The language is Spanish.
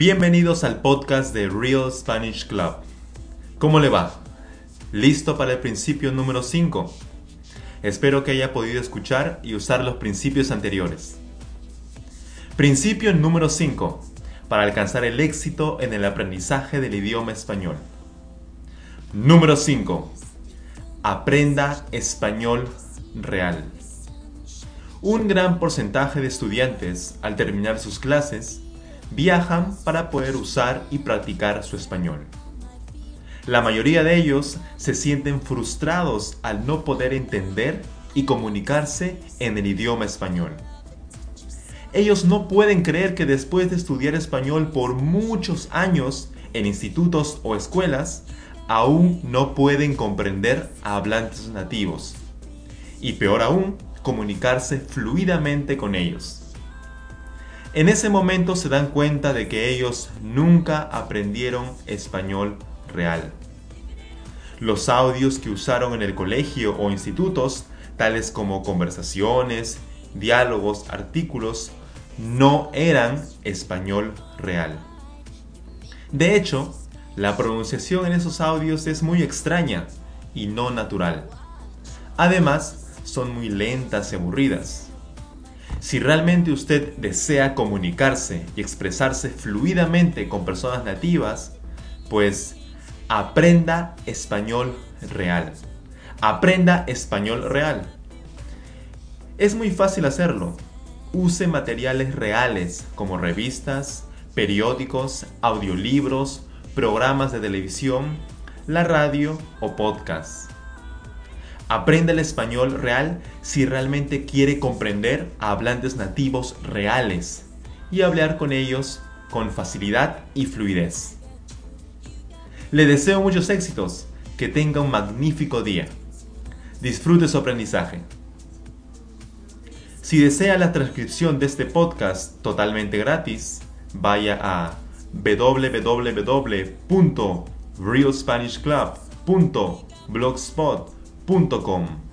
Bienvenidos al podcast de Real Spanish Club. ¿Cómo le va? ¿Listo para el principio número 5? Espero que haya podido escuchar y usar los principios anteriores. Principio número 5. Para alcanzar el éxito en el aprendizaje del idioma español. Número 5. Aprenda español real. Un gran porcentaje de estudiantes, al terminar sus clases, viajan para poder usar y practicar su español. La mayoría de ellos se sienten frustrados al no poder entender y comunicarse en el idioma español. Ellos no pueden creer que después de estudiar español por muchos años en institutos o escuelas, aún no pueden comprender a hablantes nativos. Y peor aún, comunicarse fluidamente con ellos. En ese momento se dan cuenta de que ellos nunca aprendieron español real. Los audios que usaron en el colegio o institutos, tales como conversaciones, diálogos, artículos, no eran español real. De hecho, la pronunciación en esos audios es muy extraña y no natural. Además, son muy lentas y aburridas. Si realmente usted desea comunicarse y expresarse fluidamente con personas nativas, pues aprenda español real. Aprenda español real. Es muy fácil hacerlo. Use materiales reales como revistas, periódicos, audiolibros, programas de televisión, la radio o podcasts. Aprenda el español real si realmente quiere comprender a hablantes nativos reales y hablar con ellos con facilidad y fluidez. Le deseo muchos éxitos, que tenga un magnífico día. Disfrute su aprendizaje. Si desea la transcripción de este podcast totalmente gratis, vaya a www.realspanishclub.blogspot.com www.radiocomunitaria.com